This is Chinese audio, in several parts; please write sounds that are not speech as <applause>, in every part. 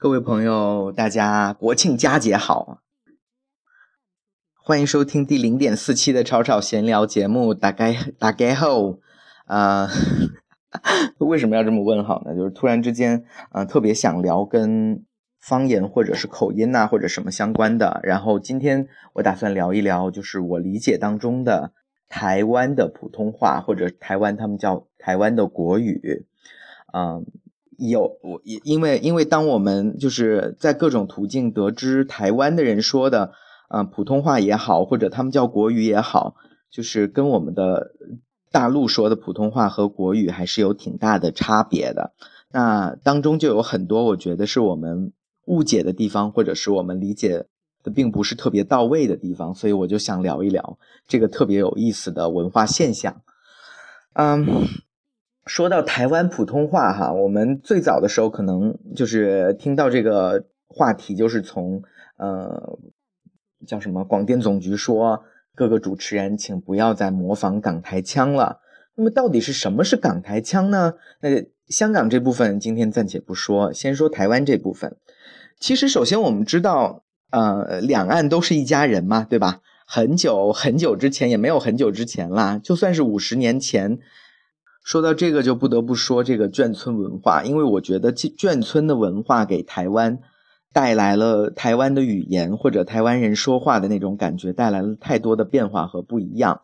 各位朋友，大家国庆佳节好！欢迎收听第零点四期的吵吵闲聊节目。大概大概后，啊，<laughs> 为什么要这么问好呢？就是突然之间，嗯，特别想聊跟方言或者是口音呐，或者什么相关的。然后今天我打算聊一聊，就是我理解当中的台湾的普通话，或者台湾他们叫台湾的国语，嗯。有我，也因为因为当我们就是在各种途径得知台湾的人说的，呃，普通话也好，或者他们叫国语也好，就是跟我们的大陆说的普通话和国语还是有挺大的差别的。那当中就有很多我觉得是我们误解的地方，或者是我们理解的并不是特别到位的地方，所以我就想聊一聊这个特别有意思的文化现象。嗯。说到台湾普通话哈，我们最早的时候可能就是听到这个话题，就是从呃叫什么广电总局说各个主持人请不要再模仿港台腔了。那么到底是什么是港台腔呢？那香港这部分今天暂且不说，先说台湾这部分。其实首先我们知道，呃，两岸都是一家人嘛，对吧？很久很久之前也没有很久之前啦，就算是五十年前。说到这个，就不得不说这个眷村文化，因为我觉得眷村的文化给台湾带来了台湾的语言或者台湾人说话的那种感觉，带来了太多的变化和不一样。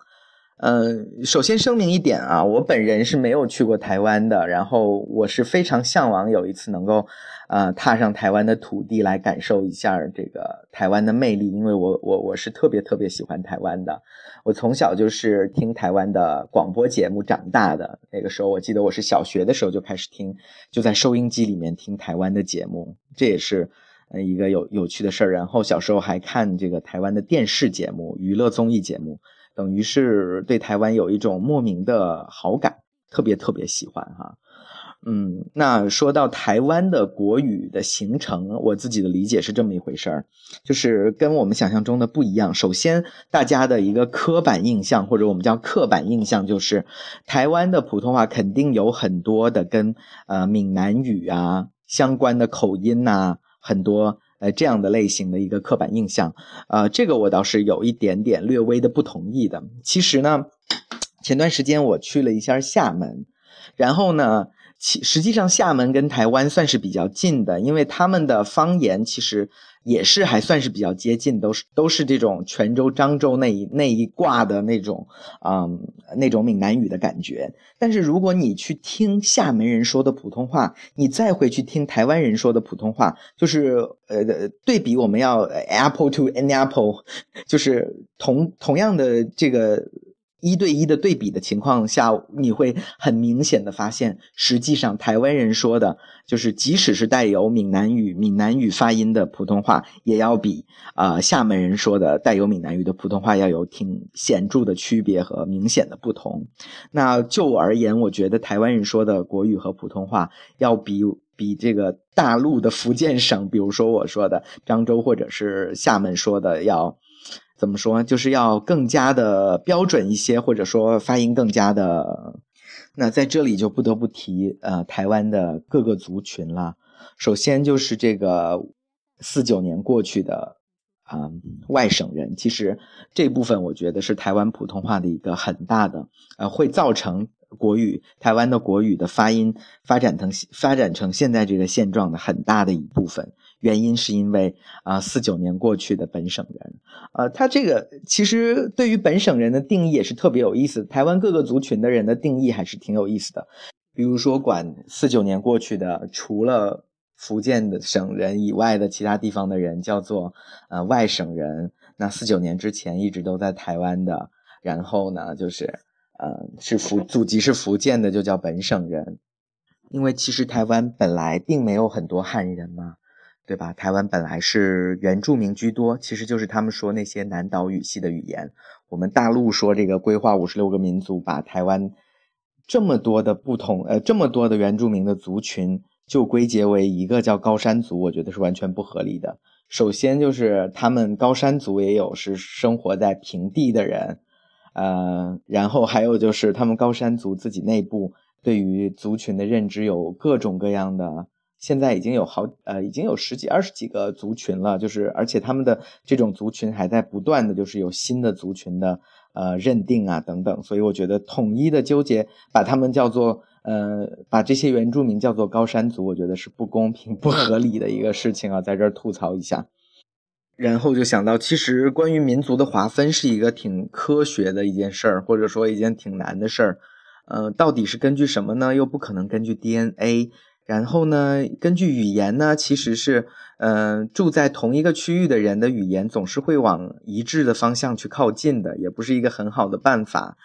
嗯，首先声明一点啊，我本人是没有去过台湾的，然后我是非常向往有一次能够，呃，踏上台湾的土地来感受一下这个台湾的魅力，因为我我我是特别特别喜欢台湾的，我从小就是听台湾的广播节目长大的，那个时候我记得我是小学的时候就开始听，就在收音机里面听台湾的节目，这也是呃一个有有趣的事儿，然后小时候还看这个台湾的电视节目、娱乐综艺节目。等于是对台湾有一种莫名的好感，特别特别喜欢哈。嗯，那说到台湾的国语的形成，我自己的理解是这么一回事儿，就是跟我们想象中的不一样。首先，大家的一个刻板印象或者我们叫刻板印象，就是台湾的普通话肯定有很多的跟呃闽南语啊相关的口音呐，很多。呃，这样的类型的一个刻板印象，呃，这个我倒是有一点点略微的不同意的。其实呢，前段时间我去了一下厦门，然后呢。其实际上，厦门跟台湾算是比较近的，因为他们的方言其实也是还算是比较接近，都是都是这种泉州、漳州那一那一挂的那种，嗯，那种闽南语的感觉。但是如果你去听厦门人说的普通话，你再回去听台湾人说的普通话，就是呃对比，我们要 apple to an apple，就是同同样的这个。一对一的对比的情况下，你会很明显的发现，实际上台湾人说的，就是即使是带有闽南语、闽南语发音的普通话，也要比啊厦门人说的带有闽南语的普通话要有挺显著的区别和明显的不同。那就我而言，我觉得台湾人说的国语和普通话要比比这个大陆的福建省，比如说我说的漳州或者是厦门说的要。怎么说？就是要更加的标准一些，或者说发音更加的。那在这里就不得不提呃台湾的各个族群了。首先就是这个四九年过去的啊外省人，其实这部分我觉得是台湾普通话的一个很大的呃会造成国语台湾的国语的发音发展成发展成现在这个现状的很大的一部分。原因是因为啊，四九年过去的本省人，呃，他这个其实对于本省人的定义也是特别有意思。台湾各个族群的人的定义还是挺有意思的。比如说，管四九年过去的，除了福建的省人以外的其他地方的人叫做呃外省人。那四九年之前一直都在台湾的，然后呢，就是呃是福祖籍是福建的，就叫本省人。因为其实台湾本来并没有很多汉人嘛。对吧？台湾本来是原住民居多，其实就是他们说那些南岛语系的语言。我们大陆说这个规划五十六个民族，把台湾这么多的不同呃这么多的原住民的族群就归结为一个叫高山族，我觉得是完全不合理的。首先就是他们高山族也有是生活在平地的人，呃，然后还有就是他们高山族自己内部对于族群的认知有各种各样的。现在已经有好呃，已经有十几二十几个族群了，就是而且他们的这种族群还在不断的就是有新的族群的呃认定啊等等，所以我觉得统一的纠结把他们叫做呃把这些原住民叫做高山族，我觉得是不公平不合理的一个事情啊，在这儿吐槽一下。然后就想到，其实关于民族的划分是一个挺科学的一件事儿，或者说一件挺难的事儿。呃，到底是根据什么呢？又不可能根据 DNA。然后呢，根据语言呢，其实是，嗯，住在同一个区域的人的语言总是会往一致的方向去靠近的，也不是一个很好的办法。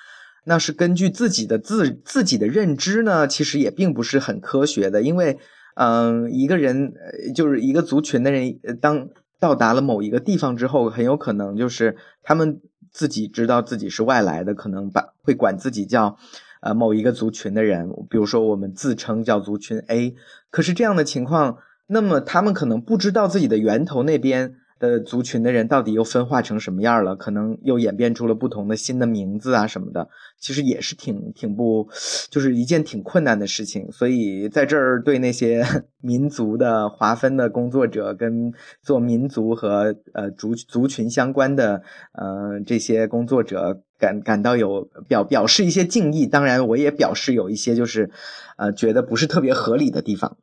那是根据自己的自自己的认知呢，其实也并不是很科学的，因为，嗯，一个人就是一个族群的人，当到达了某一个地方之后，很有可能就是他们自己知道自己是外来的，可能把会管自己叫。呃，某一个族群的人，比如说我们自称叫族群 A，可是这样的情况，那么他们可能不知道自己的源头那边。的族群的人到底又分化成什么样了？可能又演变出了不同的新的名字啊什么的，其实也是挺挺不，就是一件挺困难的事情。所以在这儿对那些 <laughs> 民族的划分的工作者，跟做民族和呃族族群相关的呃这些工作者感感到有表表示一些敬意。当然，我也表示有一些就是呃觉得不是特别合理的地方。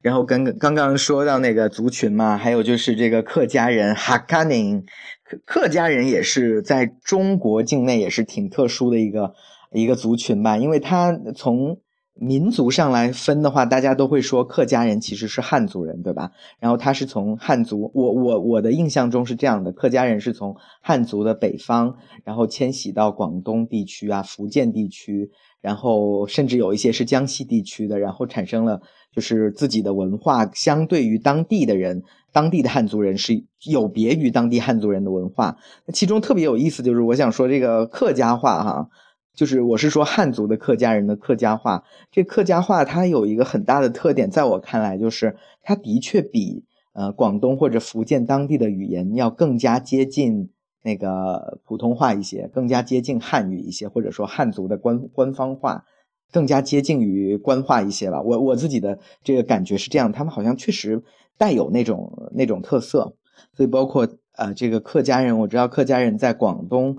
然后跟刚刚说到那个族群嘛，还有就是这个客家人哈卡宁，客客家人也是在中国境内也是挺特殊的一个一个族群吧，因为他从民族上来分的话，大家都会说客家人其实是汉族人，对吧？然后他是从汉族，我我我的印象中是这样的，客家人是从汉族的北方，然后迁徙到广东地区啊、福建地区，然后甚至有一些是江西地区的，然后产生了。就是自己的文化，相对于当地的人，当地的汉族人是有别于当地汉族人的文化。其中特别有意思，就是我想说这个客家话哈，就是我是说汉族的客家人的客家话。这客家话它有一个很大的特点，在我看来，就是它的确比呃广东或者福建当地的语言要更加接近那个普通话一些，更加接近汉语一些，或者说汉族的官官方话。更加接近于官话一些吧，我我自己的这个感觉是这样，他们好像确实带有那种那种特色，所以包括呃这个客家人，我知道客家人在广东，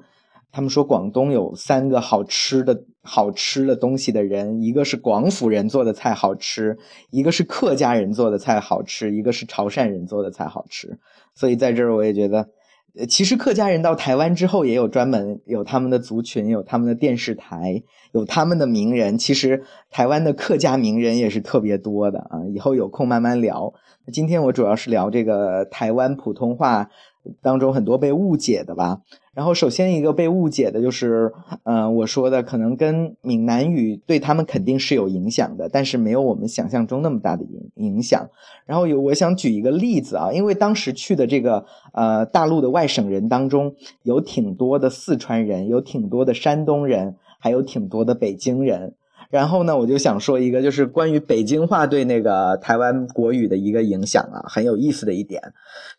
他们说广东有三个好吃的好吃的东西的人，一个是广府人做的菜好吃，一个是客家人做的菜好吃，一个是潮汕人做的菜好吃，所以在这儿我也觉得。其实客家人到台湾之后，也有专门有他们的族群，有他们的电视台，有他们的名人。其实台湾的客家名人也是特别多的啊，以后有空慢慢聊。今天我主要是聊这个台湾普通话。当中很多被误解的吧，然后首先一个被误解的就是，嗯，我说的可能跟闽南语对他们肯定是有影响的，但是没有我们想象中那么大的影影响。然后有我想举一个例子啊，因为当时去的这个呃大陆的外省人当中，有挺多的四川人，有挺多的山东人，还有挺多的北京人。然后呢，我就想说一个，就是关于北京话对那个台湾国语的一个影响啊，很有意思的一点，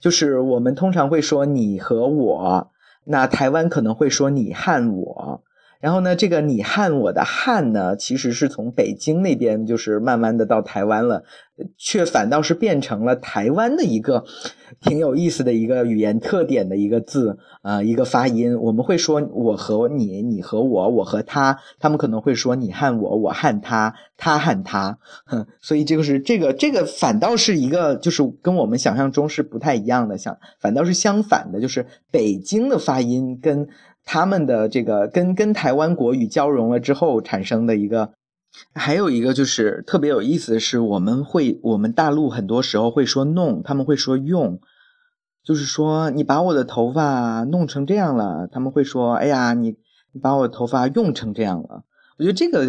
就是我们通常会说你和我，那台湾可能会说你和我。然后呢，这个你汉我的汉呢，其实是从北京那边就是慢慢的到台湾了，却反倒是变成了台湾的一个挺有意思的一个语言特点的一个字啊，一个发音。我们会说我和你，你和我，我和他，他们可能会说你汉我，我汉他，他汉他。哼 <laughs> 所以这个是这个这个反倒是一个就是跟我们想象中是不太一样的，相反倒是相反的，就是北京的发音跟。他们的这个跟跟台湾国语交融了之后产生的一个，还有一个就是特别有意思的是，我们会我们大陆很多时候会说弄，他们会说用，就是说你把我的头发弄成这样了，他们会说哎呀你你把我头发用成这样了。我觉得这个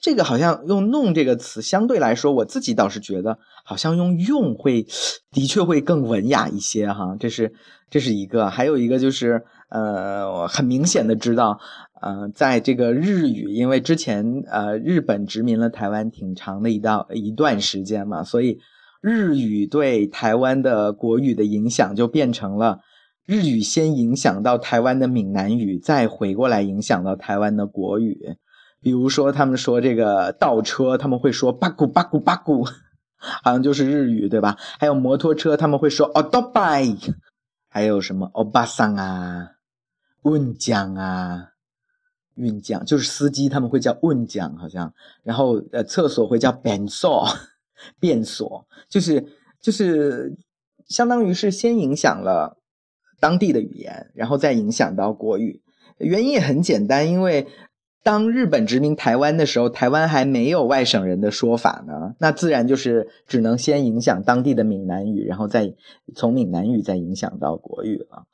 这个好像用弄这个词相对来说，我自己倒是觉得好像用用会 <sniffs> 的确会更文雅一些哈。这是这是一个，还有一个就是。呃，我很明显的知道，呃，在这个日语，因为之前呃日本殖民了台湾挺长的一道一段时间嘛，所以日语对台湾的国语的影响就变成了日语先影响到台湾的闽南语，再回过来影响到台湾的国语。比如说，他们说这个倒车，他们会说“巴古巴古巴古”，<laughs> 好像就是日语对吧？还有摩托车，他们会说 a d o bike，还有什么 o b a s a n 啊，运将啊，运将就是司机，他们会叫运将，好像。然后呃，厕所会叫便所 <laughs> 便所，就是就是相当于是先影响了当地的语言，然后再影响到国语。原因也很简单，因为。当日本殖民台湾的时候，台湾还没有外省人的说法呢，那自然就是只能先影响当地的闽南语，然后再从闽南语再影响到国语了。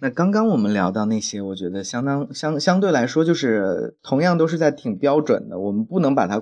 那刚刚我们聊到那些，我觉得相当相相对来说，就是同样都是在挺标准的，我们不能把它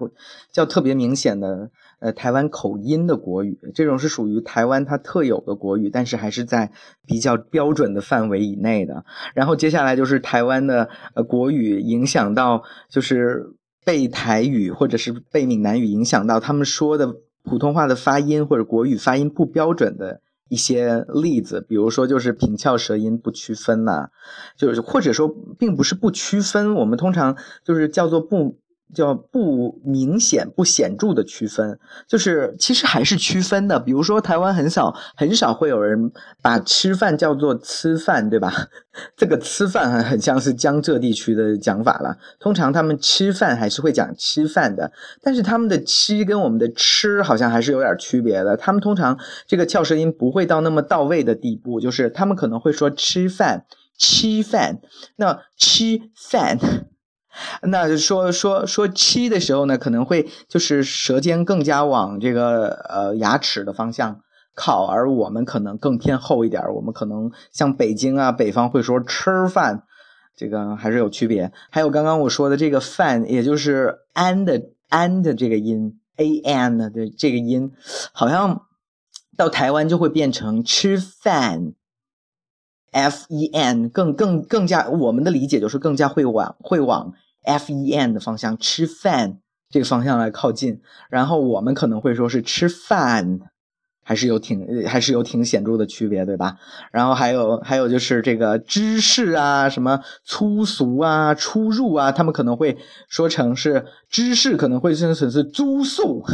叫特别明显的。呃，台湾口音的国语，这种是属于台湾它特有的国语，但是还是在比较标准的范围以内的。然后接下来就是台湾的呃国语影响到，就是被台语或者是被闽南语影响到，他们说的普通话的发音或者国语发音不标准的一些例子，比如说就是平翘舌音不区分呐，就是或者说并不是不区分，我们通常就是叫做不。叫不明显、不显著的区分，就是其实还是区分的。比如说，台湾很少很少会有人把吃饭叫做吃饭，对吧？<laughs> 这个吃饭很很像是江浙地区的讲法了。通常他们吃饭还是会讲吃饭的，但是他们的吃跟我们的吃好像还是有点区别的。他们通常这个翘舌音不会到那么到位的地步，就是他们可能会说吃饭、吃饭，那吃饭。那说说说七的时候呢，可能会就是舌尖更加往这个呃牙齿的方向靠，而我们可能更偏后一点，我们可能像北京啊北方会说吃饭，这个还是有区别。还有刚刚我说的这个饭，也就是 an 的 an 的这个音 a n 的这个音，好像到台湾就会变成吃饭 f e n，更更更加我们的理解就是更加会往会往。F e n 的方向吃饭这个方向来靠近，然后我们可能会说是吃饭，还是有挺还是有挺显著的区别，对吧？然后还有还有就是这个知识啊，什么粗俗啊，出入啊，他们可能会说成是知识，可能会说成是租宿，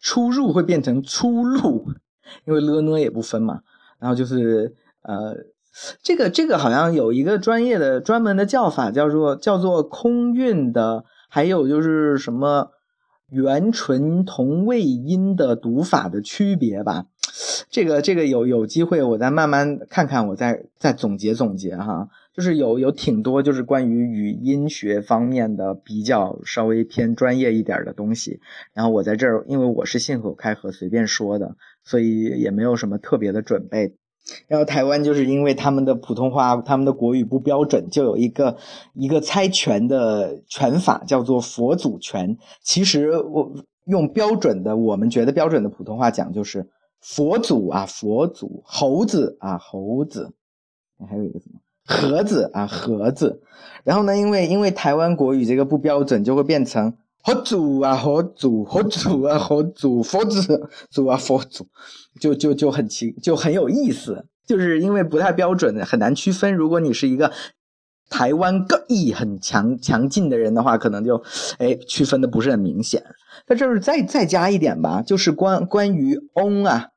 出入会变成出入，因为了呢也不分嘛。然后就是呃。这个这个好像有一个专业的专门的叫法，叫做叫做空运的，还有就是什么元唇同位音的读法的区别吧。这个这个有有机会我再慢慢看看，我再再总结总结哈。就是有有挺多就是关于语音学方面的比较稍微偏专业一点的东西。然后我在这儿，因为我是信口开河随便说的，所以也没有什么特别的准备。然后台湾就是因为他们的普通话、他们的国语不标准，就有一个一个猜拳的拳法，叫做佛祖拳。其实我用标准的，我们觉得标准的普通话讲就是佛祖啊，佛祖，猴子啊，猴子，还有一个什么盒子啊，盒子。然后呢，因为因为台湾国语这个不标准，就会变成。佛祖啊，佛祖，佛祖啊，佛祖，佛子祖啊，佛祖，就就就很奇，就很有意思，就是因为不太标准，很难区分。如果你是一个台湾个意很强强劲的人的话，可能就哎区分的不是很明显。在这儿再再加一点吧，就是关关于翁啊、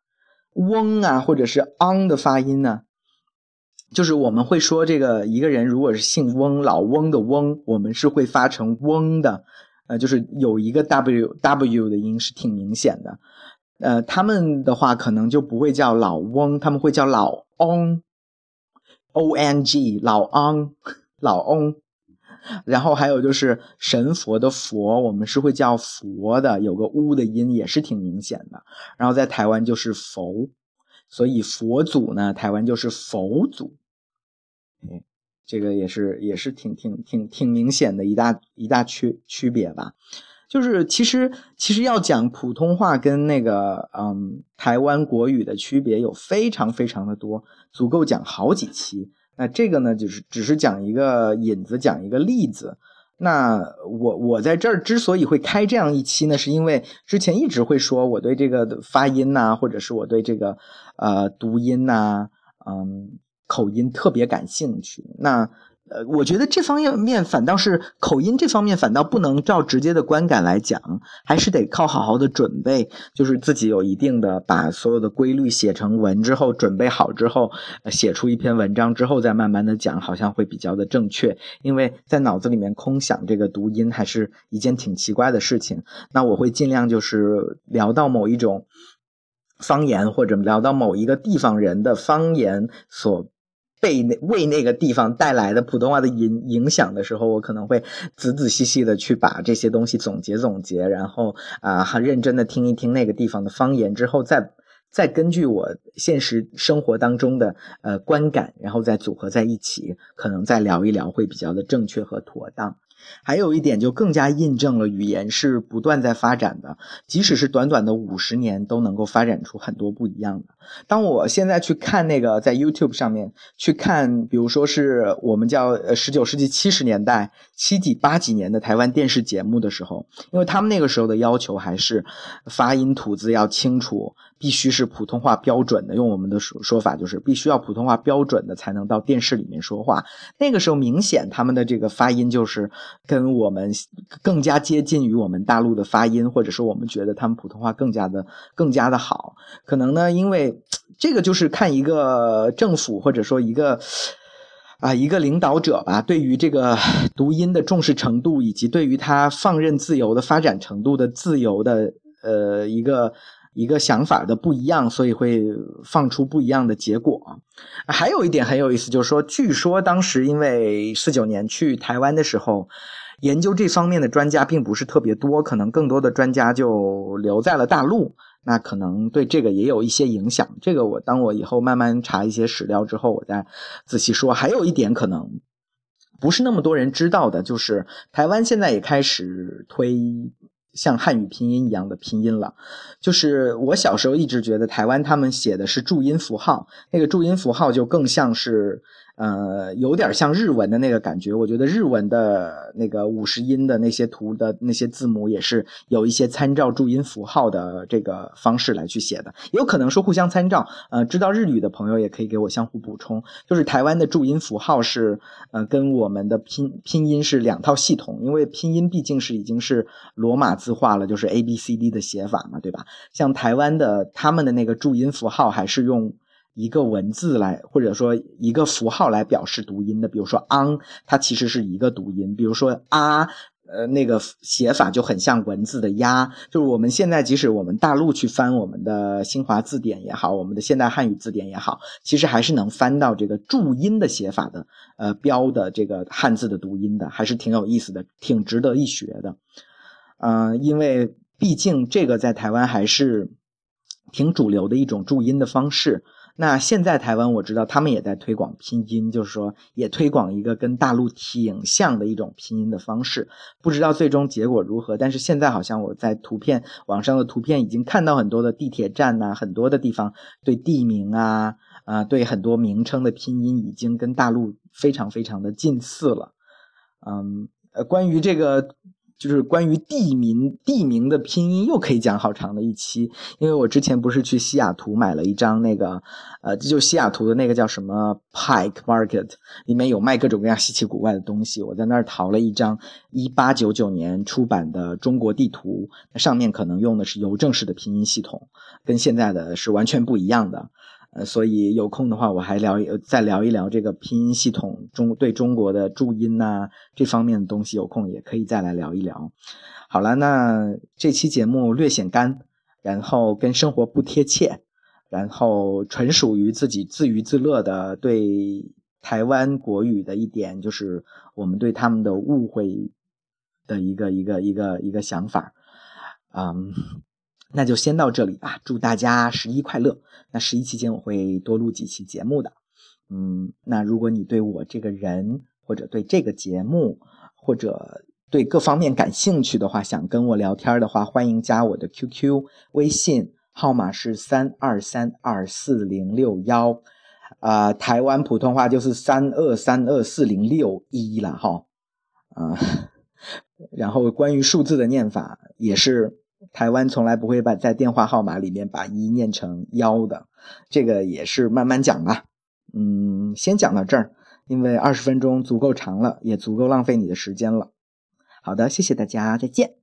翁啊，或者是昂的发音呢，就是我们会说这个一个人如果是姓翁，老翁的翁，我们是会发成翁的。呃，就是有一个 w w 的音是挺明显的，呃，他们的话可能就不会叫老翁，他们会叫老翁，o n g 老翁老翁，然后还有就是神佛的佛，我们是会叫佛的，有个乌的音也是挺明显的，然后在台湾就是佛，所以佛祖呢，台湾就是佛祖，这个也是也是挺挺挺挺明显的一大一大区区别吧，就是其实其实要讲普通话跟那个嗯台湾国语的区别有非常非常的多，足够讲好几期。那这个呢，就是只是讲一个引子，讲一个例子。那我我在这儿之所以会开这样一期呢，是因为之前一直会说我对这个发音呐，或者是我对这个呃读音呐，嗯。口音特别感兴趣，那呃，我觉得这方面反倒是口音这方面反倒不能照直接的观感来讲，还是得靠好好的准备，就是自己有一定的把所有的规律写成文之后，准备好之后，写出一篇文章之后再慢慢的讲，好像会比较的正确。因为在脑子里面空想这个读音还是一件挺奇怪的事情。那我会尽量就是聊到某一种方言，或者聊到某一个地方人的方言所。被那为那个地方带来的普通话的影影响的时候，我可能会仔仔细细的去把这些东西总结总结，然后啊，很认真的听一听那个地方的方言之后，再再根据我现实生活当中的呃观感，然后再组合在一起，可能再聊一聊会比较的正确和妥当。还有一点就更加印证了语言是不断在发展的，即使是短短的五十年都能够发展出很多不一样的。当我现在去看那个在 YouTube 上面去看，比如说是我们叫呃十九世纪七十年代七几八几年的台湾电视节目的时候，因为他们那个时候的要求还是发音吐字要清楚。必须是普通话标准的，用我们的说说法就是必须要普通话标准的才能到电视里面说话。那个时候明显他们的这个发音就是跟我们更加接近于我们大陆的发音，或者说我们觉得他们普通话更加的更加的好。可能呢，因为这个就是看一个政府或者说一个啊一个领导者吧，对于这个读音的重视程度，以及对于他放任自由的发展程度的自由的呃一个。一个想法的不一样，所以会放出不一样的结果。还有一点很有意思，就是说，据说当时因为四九年去台湾的时候，研究这方面的专家并不是特别多，可能更多的专家就留在了大陆，那可能对这个也有一些影响。这个我当我以后慢慢查一些史料之后，我再仔细说。还有一点可能不是那么多人知道的，就是台湾现在也开始推。像汉语拼音一样的拼音了，就是我小时候一直觉得台湾他们写的是注音符号，那个注音符号就更像是。呃，有点像日文的那个感觉。我觉得日文的那个五十音的那些图的那些字母，也是有一些参照注音符号的这个方式来去写的。也有可能说互相参照。呃，知道日语的朋友也可以给我相互补充。就是台湾的注音符号是呃跟我们的拼拼音是两套系统，因为拼音毕竟是已经是罗马字化了，就是 A B C D 的写法嘛，对吧？像台湾的他们的那个注音符号还是用。一个文字来，或者说一个符号来表示读音的，比如说 ang，它其实是一个读音。比如说啊，呃，那个写法就很像文字的呀。就是我们现在即使我们大陆去翻我们的新华字典也好，我们的现代汉语字典也好，其实还是能翻到这个注音的写法的，呃，标的这个汉字的读音的，还是挺有意思的，挺值得一学的。嗯，因为毕竟这个在台湾还是挺主流的一种注音的方式。那现在台湾我知道他们也在推广拼音，就是说也推广一个跟大陆挺像的一种拼音的方式，不知道最终结果如何。但是现在好像我在图片网上的图片已经看到很多的地铁站呐，很多的地方对地名啊啊对很多名称的拼音已经跟大陆非常非常的近似了。嗯，呃，关于这个。就是关于地名地名的拼音又可以讲好长的一期，因为我之前不是去西雅图买了一张那个，呃，就西雅图的那个叫什么 Pike Market，里面有卖各种各样稀奇古怪的东西。我在那儿淘了一张一八九九年出版的中国地图，那上面可能用的是邮政式的拼音系统，跟现在的是完全不一样的。呃，所以有空的话，我还聊再聊一聊这个拼音系统中对中国的注音呐这方面的东西，有空也可以再来聊一聊。好了，那这期节目略显干，然后跟生活不贴切，然后纯属于自己自娱自乐的对台湾国语的一点，就是我们对他们的误会的一个一个一个一个想法，嗯。那就先到这里吧，祝大家十一快乐。那十一期间我会多录几期节目的，嗯，那如果你对我这个人或者对这个节目或者对各方面感兴趣的话，想跟我聊天的话，欢迎加我的 QQ 微信号码是三二三二四零六幺，啊，台湾普通话就是三二三二四零六一了哈，啊，<laughs> 然后关于数字的念法也是。台湾从来不会把在电话号码里面把一念成幺的，这个也是慢慢讲吧。嗯，先讲到这儿。因为二十分钟足够长了，也足够浪费你的时间了。好的，谢谢大家，再见。